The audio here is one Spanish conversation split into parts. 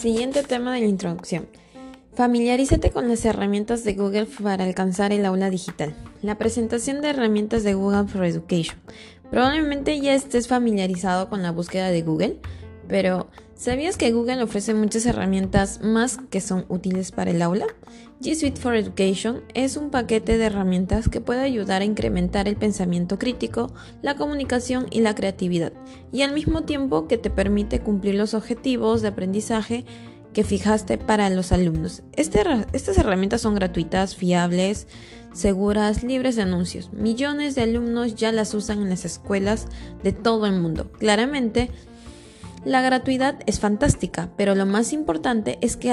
Siguiente tema de la introducción. Familiarízate con las herramientas de Google para alcanzar el aula digital. La presentación de herramientas de Google for Education. Probablemente ya estés familiarizado con la búsqueda de Google, pero ¿sabías que Google ofrece muchas herramientas más que son útiles para el aula? G Suite for Education es un paquete de herramientas que puede ayudar a incrementar el pensamiento crítico, la comunicación y la creatividad, y al mismo tiempo que te permite cumplir los objetivos de aprendizaje que fijaste para los alumnos. Este estas herramientas son gratuitas, fiables, seguras, libres de anuncios. Millones de alumnos ya las usan en las escuelas de todo el mundo. Claramente, la gratuidad es fantástica, pero lo más importante es que,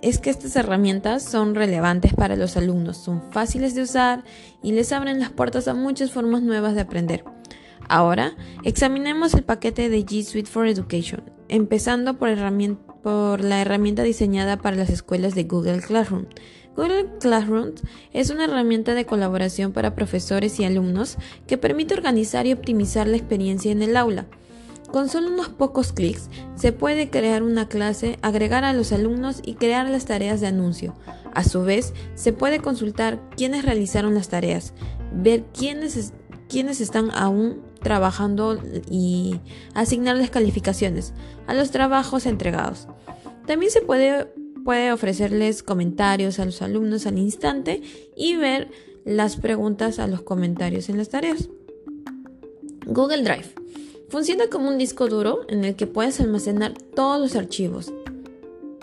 es que estas herramientas son relevantes para los alumnos, son fáciles de usar y les abren las puertas a muchas formas nuevas de aprender. Ahora, examinemos el paquete de G Suite for Education, empezando por por la herramienta diseñada para las escuelas de Google Classroom. Google Classroom es una herramienta de colaboración para profesores y alumnos que permite organizar y optimizar la experiencia en el aula. Con solo unos pocos clics se puede crear una clase, agregar a los alumnos y crear las tareas de anuncio. A su vez, se puede consultar quiénes realizaron las tareas, ver quiénes, quiénes están aún trabajando y asignarles calificaciones a los trabajos entregados. También se puede, puede ofrecerles comentarios a los alumnos al instante y ver las preguntas a los comentarios en las tareas. Google Drive. Funciona como un disco duro en el que puedes almacenar todos los archivos,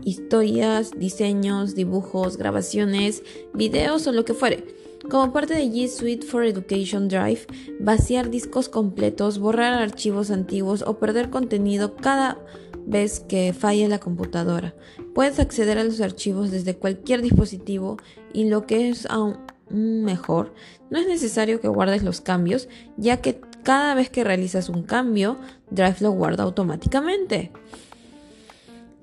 historias, diseños, dibujos, grabaciones, videos o lo que fuere como parte de G Suite for Education Drive, vaciar discos completos, borrar archivos antiguos o perder contenido cada vez que falle la computadora. Puedes acceder a los archivos desde cualquier dispositivo y lo que es aún mejor, no es necesario que guardes los cambios, ya que cada vez que realizas un cambio, Drive lo guarda automáticamente.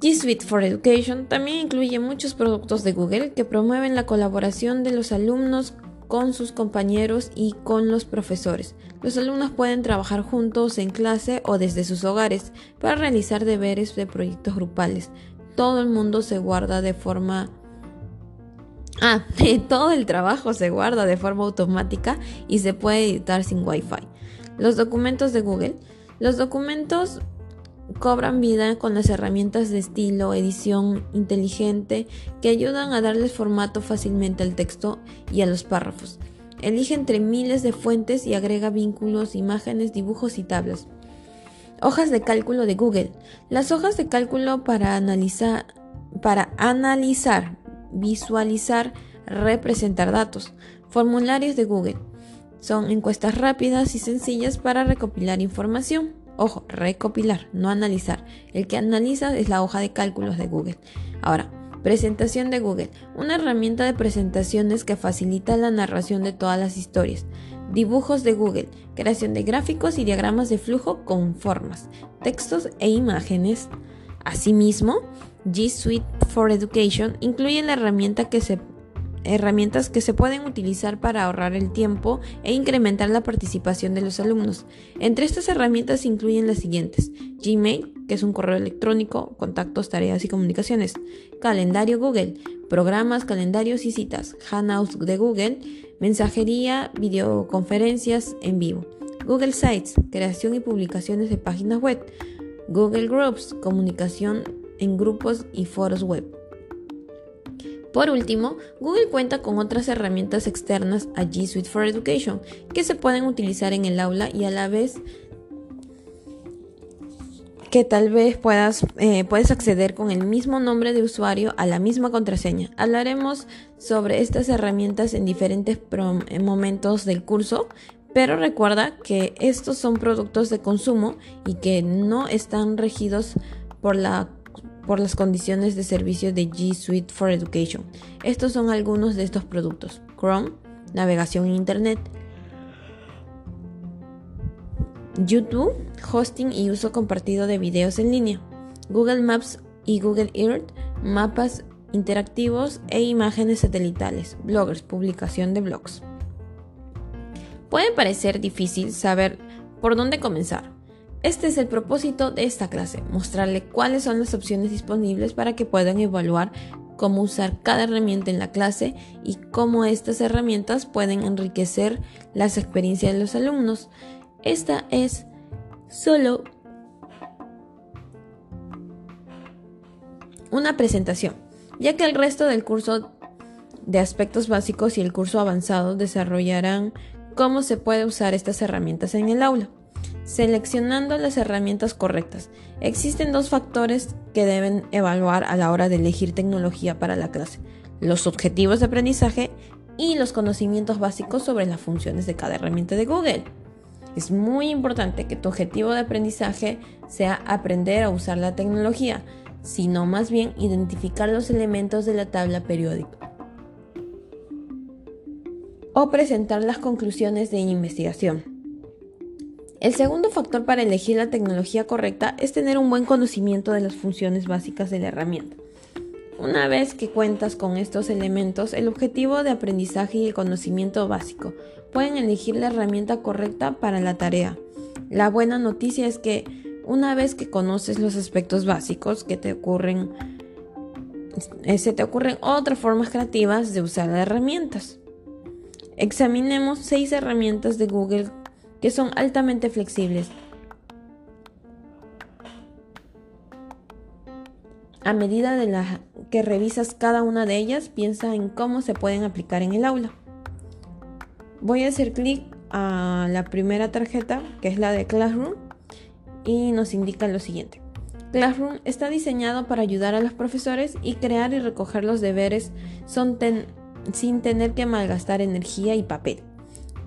G Suite for Education también incluye muchos productos de Google que promueven la colaboración de los alumnos con sus compañeros y con los profesores. Los alumnos pueden trabajar juntos en clase o desde sus hogares para realizar deberes de proyectos grupales. Todo el mundo se guarda de forma... Ah, todo el trabajo se guarda de forma automática y se puede editar sin Wi-Fi. Los documentos de Google. Los documentos cobran vida con las herramientas de estilo, edición inteligente que ayudan a darles formato fácilmente al texto y a los párrafos. Elige entre miles de fuentes y agrega vínculos, imágenes, dibujos y tablas. Hojas de cálculo de Google. Las hojas de cálculo para analizar, para analizar, visualizar, representar datos. Formularios de Google. Son encuestas rápidas y sencillas para recopilar información. Ojo, recopilar, no analizar. El que analiza es la hoja de cálculos de Google. Ahora, presentación de Google, una herramienta de presentaciones que facilita la narración de todas las historias. Dibujos de Google, creación de gráficos y diagramas de flujo con formas, textos e imágenes. Asimismo, G Suite for Education incluye la herramienta que se herramientas que se pueden utilizar para ahorrar el tiempo e incrementar la participación de los alumnos. Entre estas herramientas incluyen las siguientes: Gmail, que es un correo electrónico, contactos, tareas y comunicaciones, calendario Google, programas, calendarios y citas, Hangouts de Google, mensajería, videoconferencias en vivo, Google Sites, creación y publicaciones de páginas web, Google Groups, comunicación en grupos y foros web. Por último, Google cuenta con otras herramientas externas a G Suite for Education que se pueden utilizar en el aula y a la vez que tal vez puedas eh, puedes acceder con el mismo nombre de usuario a la misma contraseña. Hablaremos sobre estas herramientas en diferentes momentos del curso, pero recuerda que estos son productos de consumo y que no están regidos por la por las condiciones de servicio de G Suite for Education. Estos son algunos de estos productos. Chrome, navegación en Internet. YouTube, hosting y uso compartido de videos en línea. Google Maps y Google Earth, mapas interactivos e imágenes satelitales. Bloggers, publicación de blogs. Puede parecer difícil saber ¿Por dónde comenzar? Este es el propósito de esta clase, mostrarle cuáles son las opciones disponibles para que puedan evaluar cómo usar cada herramienta en la clase y cómo estas herramientas pueden enriquecer las experiencias de los alumnos. Esta es solo una presentación, ya que el resto del curso de aspectos básicos y el curso avanzado desarrollarán cómo se puede usar estas herramientas en el aula. Seleccionando las herramientas correctas. Existen dos factores que deben evaluar a la hora de elegir tecnología para la clase. Los objetivos de aprendizaje y los conocimientos básicos sobre las funciones de cada herramienta de Google. Es muy importante que tu objetivo de aprendizaje sea aprender a usar la tecnología, sino más bien identificar los elementos de la tabla periódica o presentar las conclusiones de investigación. El segundo factor para elegir la tecnología correcta es tener un buen conocimiento de las funciones básicas de la herramienta. Una vez que cuentas con estos elementos, el objetivo de aprendizaje y el conocimiento básico pueden elegir la herramienta correcta para la tarea. La buena noticia es que una vez que conoces los aspectos básicos que te ocurren, eh, se te ocurren otras formas creativas de usar las herramientas. Examinemos seis herramientas de Google que son altamente flexibles. A medida de la que revisas cada una de ellas, piensa en cómo se pueden aplicar en el aula. Voy a hacer clic a la primera tarjeta, que es la de Classroom, y nos indica lo siguiente. Classroom está diseñado para ayudar a los profesores y crear y recoger los deberes sin tener que malgastar energía y papel.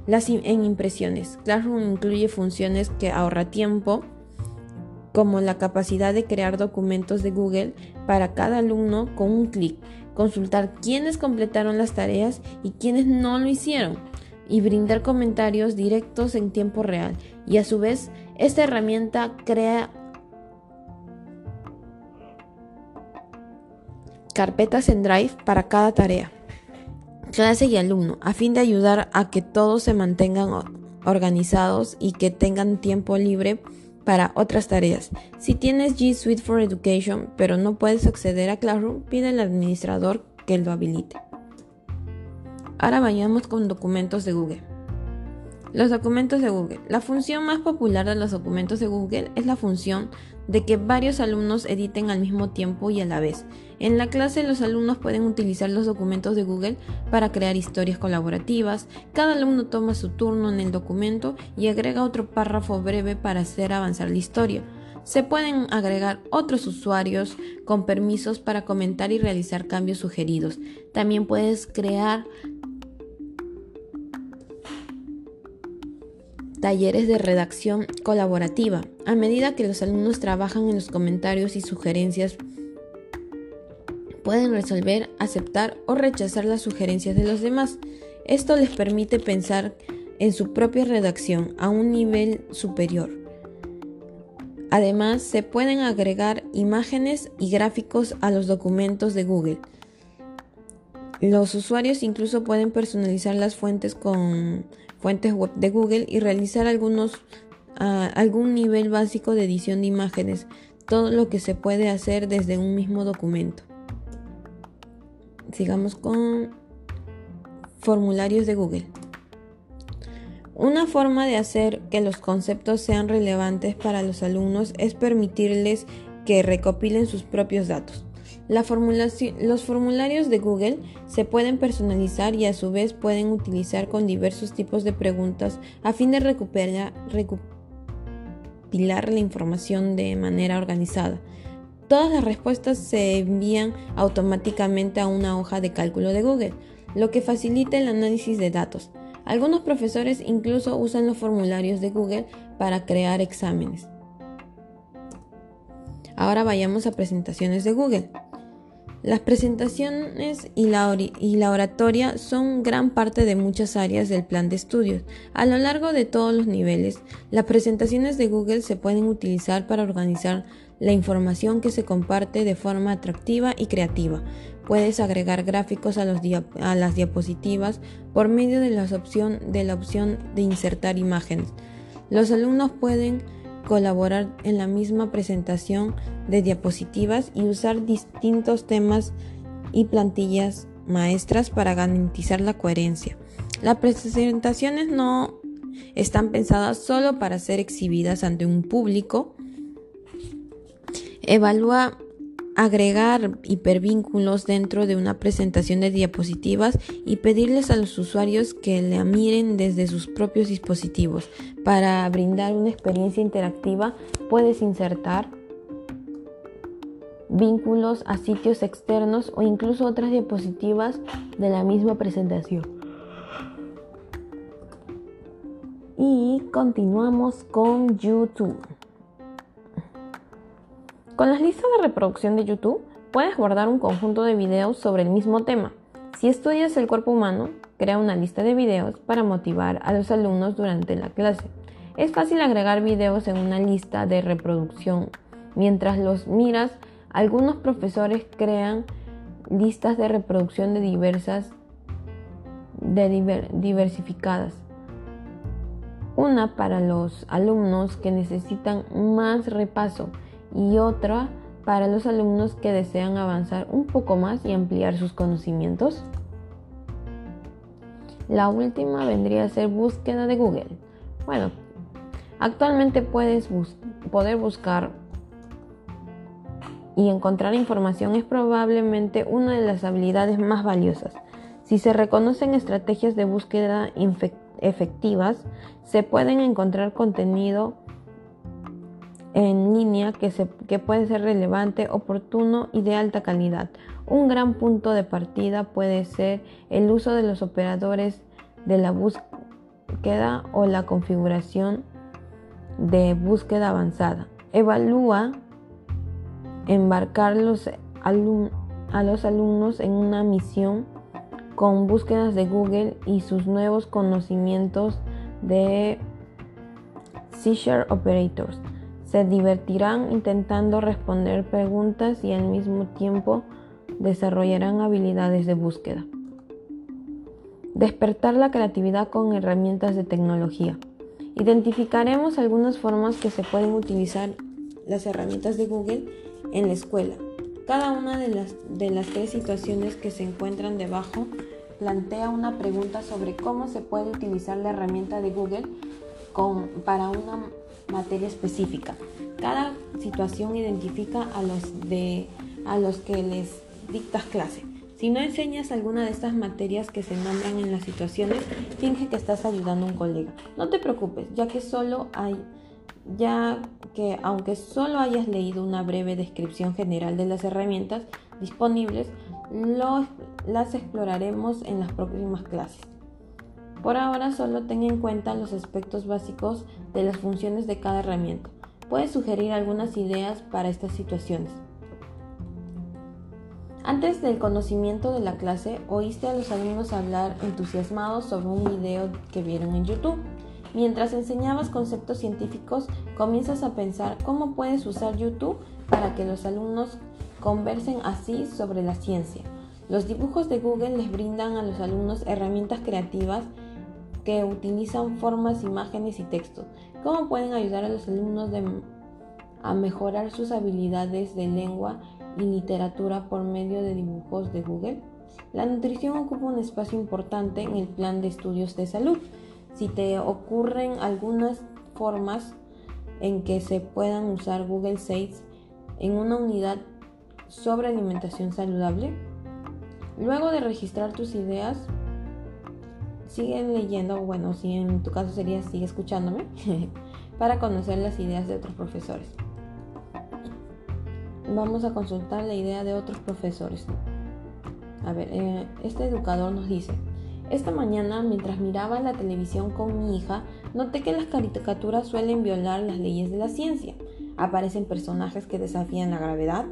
Las en impresiones. Classroom incluye funciones que ahorra tiempo, como la capacidad de crear documentos de Google para cada alumno con un clic, consultar quiénes completaron las tareas y quiénes no lo hicieron, y brindar comentarios directos en tiempo real. Y a su vez, esta herramienta crea carpetas en Drive para cada tarea clase y alumno, a fin de ayudar a que todos se mantengan organizados y que tengan tiempo libre para otras tareas. Si tienes G Suite for Education pero no puedes acceder a Classroom, pide al administrador que lo habilite. Ahora vayamos con documentos de Google. Los documentos de Google. La función más popular de los documentos de Google es la función de que varios alumnos editen al mismo tiempo y a la vez. En la clase los alumnos pueden utilizar los documentos de Google para crear historias colaborativas. Cada alumno toma su turno en el documento y agrega otro párrafo breve para hacer avanzar la historia. Se pueden agregar otros usuarios con permisos para comentar y realizar cambios sugeridos. También puedes crear talleres de redacción colaborativa. A medida que los alumnos trabajan en los comentarios y sugerencias, pueden resolver, aceptar o rechazar las sugerencias de los demás. Esto les permite pensar en su propia redacción a un nivel superior. Además, se pueden agregar imágenes y gráficos a los documentos de Google. Los usuarios incluso pueden personalizar las fuentes con fuentes web de Google y realizar algunos, ah, algún nivel básico de edición de imágenes, todo lo que se puede hacer desde un mismo documento. Sigamos con formularios de Google. Una forma de hacer que los conceptos sean relevantes para los alumnos es permitirles que recopilen sus propios datos los formularios de Google se pueden personalizar y a su vez pueden utilizar con diversos tipos de preguntas a fin de recopilar la información de manera organizada. Todas las respuestas se envían automáticamente a una hoja de cálculo de Google, lo que facilita el análisis de datos. Algunos profesores incluso usan los formularios de Google para crear exámenes. Ahora vayamos a presentaciones de Google. Las presentaciones y la, oratoria son gran parte de muchas áreas del plan de estudios. A lo largo de todos los niveles, las presentaciones de Google se pueden utilizar para organizar la información que se comparte de forma atractiva y creativa. Puedes agregar gráficos a, las diapositivas por medio de, de la opción de insertar imágenes. Los alumnos pueden colaborar en la misma presentación de diapositivas y usar distintos temas y plantillas maestras para garantizar la coherencia. Las presentaciones no están pensadas solo para ser exhibidas ante un público. Evalúa agregar hipervínculos dentro de una presentación de diapositivas y pedirles a los usuarios que la miren desde sus propios dispositivos. Para brindar una experiencia interactiva puedes insertar vínculos a sitios externos o incluso otras diapositivas de la misma presentación. Y continuamos con YouTube. Con las listas de reproducción de YouTube puedes guardar un conjunto de videos sobre el mismo tema. Si estudias el cuerpo humano, crea una lista de videos para motivar a los alumnos durante la clase. Es fácil agregar videos en una lista de reproducción. Mientras los miras, algunos profesores crean listas de reproducción de diversas de diversificadas. Una para los alumnos que necesitan más repaso y otra para los alumnos que desean avanzar un poco más y ampliar sus conocimientos. La última vendría a ser búsqueda de Google. Bueno, actualmente puedes poder buscar y encontrar información es probablemente una de las habilidades más valiosas. Si se reconocen estrategias de búsqueda efectivas, se pueden encontrar contenido en línea que, que puede ser relevante, oportuno y de alta calidad. Un gran punto de partida puede ser el uso de los operadores de la búsqueda o la configuración de búsqueda avanzada. Evalúa embarcar a los alumnos en una misión con búsquedas de Google y sus nuevos conocimientos de Seizure Operators se divertirán intentando responder preguntas y al mismo tiempo desarrollarán habilidades de búsqueda. Despertar la creatividad con herramientas de tecnología. Identificaremos algunas formas que se pueden utilizar las herramientas de Google en la escuela. Cada una de las, de las tres situaciones que se encuentran debajo plantea una pregunta sobre cómo se puede utilizar la herramienta de Google con, para una materia específica. Cada situación identifica a los, de, a los que les dictas clase. Si no enseñas alguna de estas materias que se nombran en las situaciones, finge que estás ayudando a un colega. No te preocupes, ya que solo hay ya que aunque solo hayas leído una breve descripción general de las herramientas disponibles, las exploraremos en las próximas clases. Por ahora solo ten en cuenta los aspectos básicos de las funciones de cada herramienta. Puedes sugerir algunas ideas para estas situaciones. Antes del conocimiento de la clase, oíste a los alumnos hablar entusiasmados sobre un video que vieron en YouTube. Mientras enseñabas conceptos científicos, comienzas a pensar cómo puedes usar YouTube para que los alumnos conversen así sobre la ciencia. Los dibujos de Google les brindan a los alumnos herramientas creativas que utilizan formas, imágenes y textos. ¿Cómo pueden ayudar a los alumnos a mejorar sus habilidades de lengua y literatura por medio de dibujos de Google? La nutrición ocupa un espacio importante en el plan de estudios de salud. Si te ocurren algunas formas en que se puedan usar Google Sites en una unidad sobre alimentación saludable, luego de registrar tus ideas, sigue leyendo, bueno, si en tu caso sería sigue escuchándome, para conocer las ideas de otros profesores. Vamos a consultar la idea de otros profesores. A ver, eh, este educador nos dice, esta mañana mientras miraba la televisión con mi hija, noté que las caricaturas suelen violar las leyes de la ciencia. Aparecen personajes que desafían la gravedad,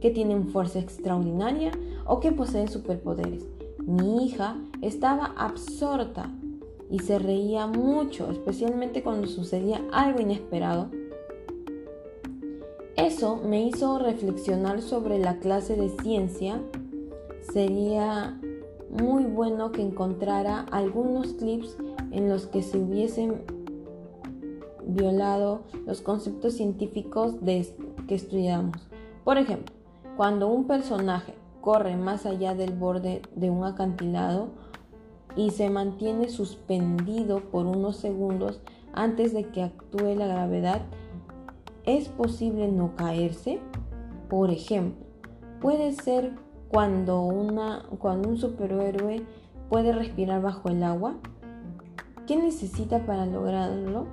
que tienen fuerza extraordinaria o que poseen superpoderes. Mi hija estaba absorta y se reía mucho, especialmente cuando sucedía algo inesperado. Eso me hizo reflexionar sobre la clase de ciencia. Sería muy bueno que encontrara algunos clips en los que se hubiesen violado los conceptos científicos que estudiamos. Por ejemplo, cuando un personaje corre más allá del borde de un acantilado y se mantiene suspendido por unos segundos antes de que actúe la gravedad, ¿es posible no caerse? Por ejemplo, puede ser cuando, una, cuando un superhéroe puede respirar bajo el agua. ¿Qué necesita para lograrlo?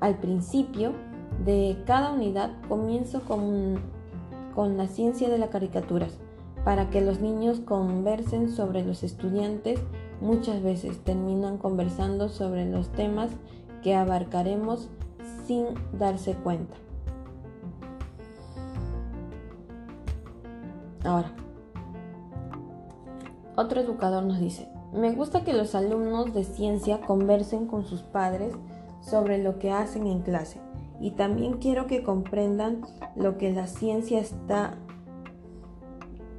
Al principio de cada unidad comienzo con, con la ciencia de las caricaturas para que los niños conversen sobre los estudiantes. Muchas veces terminan conversando sobre los temas que abarcaremos sin darse cuenta. Ahora, otro educador nos dice, me gusta que los alumnos de ciencia conversen con sus padres sobre lo que hacen en clase y también quiero que comprendan lo que la ciencia está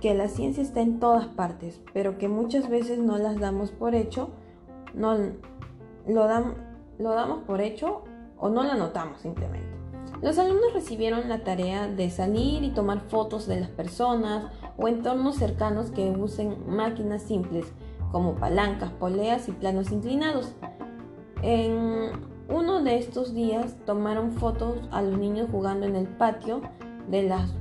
que la ciencia está en todas partes, pero que muchas veces no las damos por hecho, no lo, lo damos por hecho o no la notamos simplemente. Los alumnos recibieron la tarea de salir y tomar fotos de las personas o entornos cercanos que usen máquinas simples como palancas, poleas y planos inclinados. En uno de estos días tomaron fotos a los niños jugando en el patio de las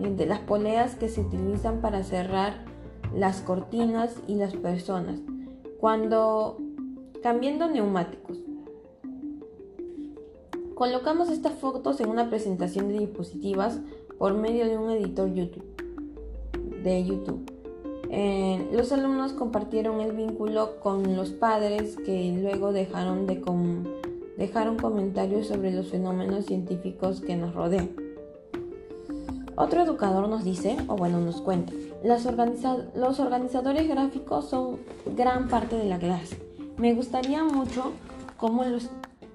de las poleas que se utilizan para cerrar las cortinas y las personas, cuando cambiando neumáticos. Colocamos estas fotos en una presentación de diapositivas por medio de un editor YouTube, de YouTube. Eh, los alumnos compartieron el vínculo con los padres que luego dejaron, de dejaron comentarios sobre los fenómenos científicos que nos rodean. Otro educador nos dice, o bueno, nos cuenta, los organizadores gráficos son gran parte de la clase. Me gustaría mucho cómo los,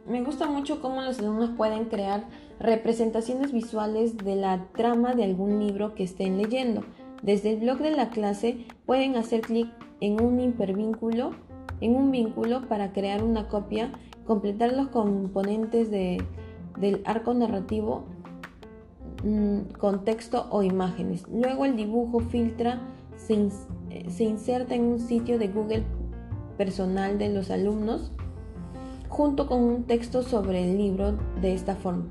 me gusta mucho cómo los alumnos pueden crear representaciones visuales de la trama de algún libro que estén leyendo. Desde el blog de la clase pueden hacer clic en un en un vínculo para crear una copia, completar los componentes de, del arco narrativo Mm, con texto o imágenes. Luego el dibujo filtra se, eh, se inserta en un sitio de Google personal de los alumnos junto con un texto sobre el libro de esta forma.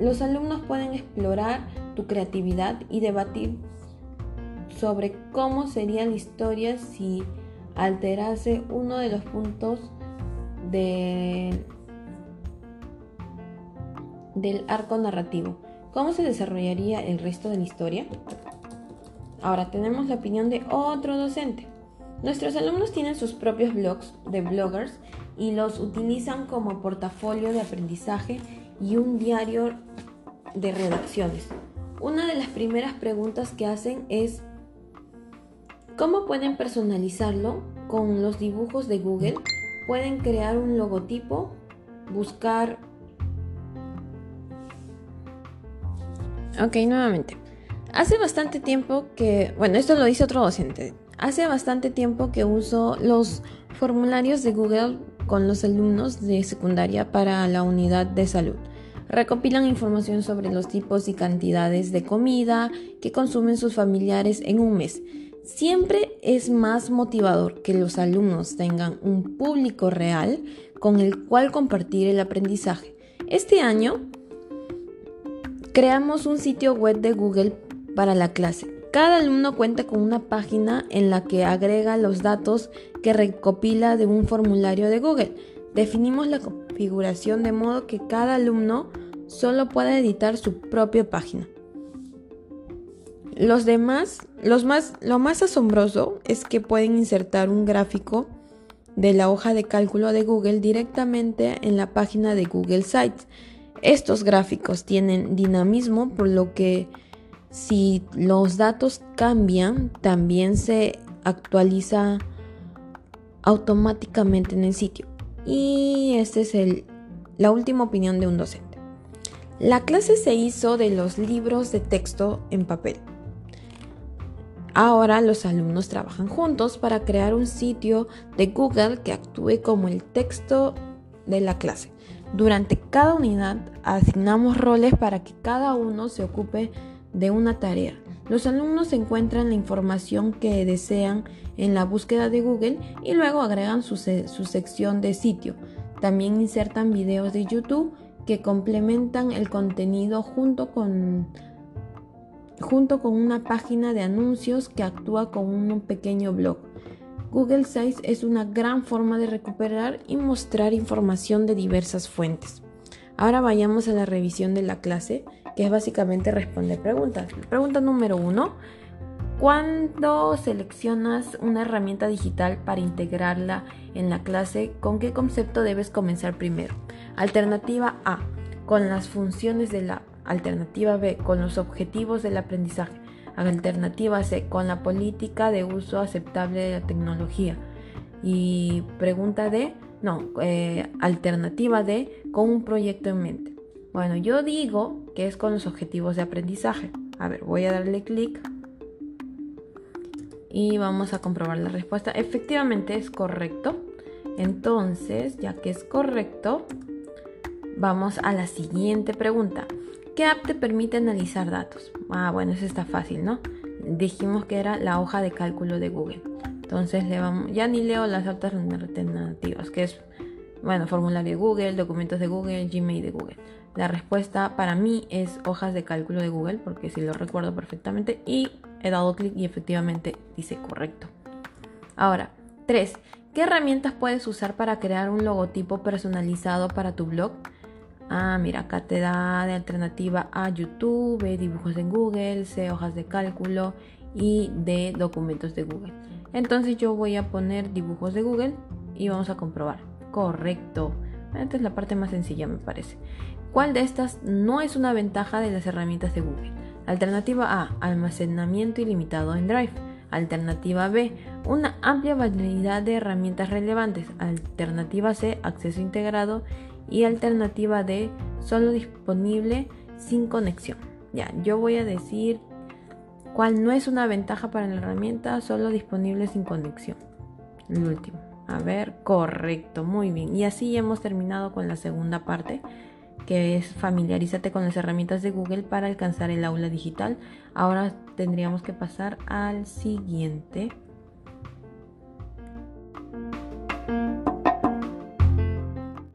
Los alumnos pueden explorar tu creatividad y debatir sobre cómo sería la historia si alterase uno de los puntos de, del arco narrativo. ¿Cómo se desarrollaría el resto de la historia? Ahora tenemos la opinión de otro docente. Nuestros alumnos tienen sus propios blogs de bloggers y los utilizan como portafolio de aprendizaje y un diario de redacciones. Una de las primeras preguntas que hacen es ¿cómo pueden personalizarlo con los dibujos de Google? Pueden crear un logotipo, buscar Ok, nuevamente. Hace bastante tiempo que, bueno, esto lo dice otro docente. Hace bastante tiempo que uso los formularios de Google con los alumnos de secundaria para la unidad de salud. Recopilan información sobre los tipos y cantidades de comida que consumen sus familiares en un mes. Siempre es más motivador que los alumnos tengan un público real con el cual compartir el aprendizaje. Este año Creamos un sitio web de Google para la clase. Cada alumno cuenta con una página en la que agrega los datos que recopila de un formulario de Google. Definimos la configuración de modo que cada alumno solo pueda editar su propia página. Los demás, los más, lo más asombroso es que pueden insertar un gráfico de la hoja de cálculo de Google directamente en la página de Google Sites. Estos gráficos tienen dinamismo, por lo que si los datos cambian, también se actualiza automáticamente en el sitio. Y esta es la última opinión de un docente. La clase se hizo de los libros de texto en papel. Ahora los alumnos trabajan juntos para crear un sitio de Google que actúe como el texto de la clase. Durante cada unidad asignamos roles para que cada uno se ocupe de una tarea. Los alumnos encuentran la información que desean en la búsqueda de Google y luego agregan su, sección de sitio. También insertan videos de YouTube que complementan el contenido junto con, junto con una página de anuncios que actúa como un pequeño blog. Google Sites es una gran forma de recuperar y mostrar información de diversas fuentes. Ahora vayamos a la revisión de la clase, que es básicamente responder preguntas. Pregunta número uno. ¿Cuándo seleccionas una herramienta digital para integrarla en la clase, con qué concepto debes comenzar primero? Alternativa A, con las funciones de la alternativa B, con los objetivos del aprendizaje. Alternativa C, con la política de uso aceptable de la tecnología. Y pregunta D, no, eh, alternativa D, con un proyecto en mente. Bueno, yo digo que es con los objetivos de aprendizaje. A ver, voy a darle clic y vamos a comprobar la respuesta. Efectivamente es correcto. Entonces, ya que es correcto, vamos a la siguiente pregunta. ¿Qué app te permite analizar datos? Ah, bueno, eso está fácil, ¿no? Dijimos que era la hoja de cálculo de Google. Entonces le vamos, ya ni leo las alternativas, que es, bueno, formulario de Google, documentos de Google, Gmail de Google. La respuesta para mí es hojas de cálculo de Google, porque si lo recuerdo perfectamente y he dado clic y efectivamente dice correcto. Ahora, 3. ¿Qué herramientas puedes usar para crear un logotipo personalizado para tu blog? Ah, mira, acá te da de alternativa a YouTube, dibujos en Google, C, hojas de cálculo y de documentos de Google. Entonces yo voy a poner dibujos de Google y vamos a comprobar. Correcto. Esta es la parte más sencilla, me parece. ¿Cuál de estas no es una ventaja de las herramientas de Google? Alternativa A, almacenamiento ilimitado en Drive. Alternativa B, una amplia variedad de herramientas relevantes. Alternativa C, acceso integrado y alternativa D, solo disponible sin conexión. Ya, yo voy a decir cuál no es una ventaja para la herramienta, solo disponible sin conexión. El último. A ver, correcto, muy bien. Y así hemos terminado con la segunda parte, que es familiarízate con las herramientas de Google para alcanzar el aula digital. Ahora tendríamos que pasar al siguiente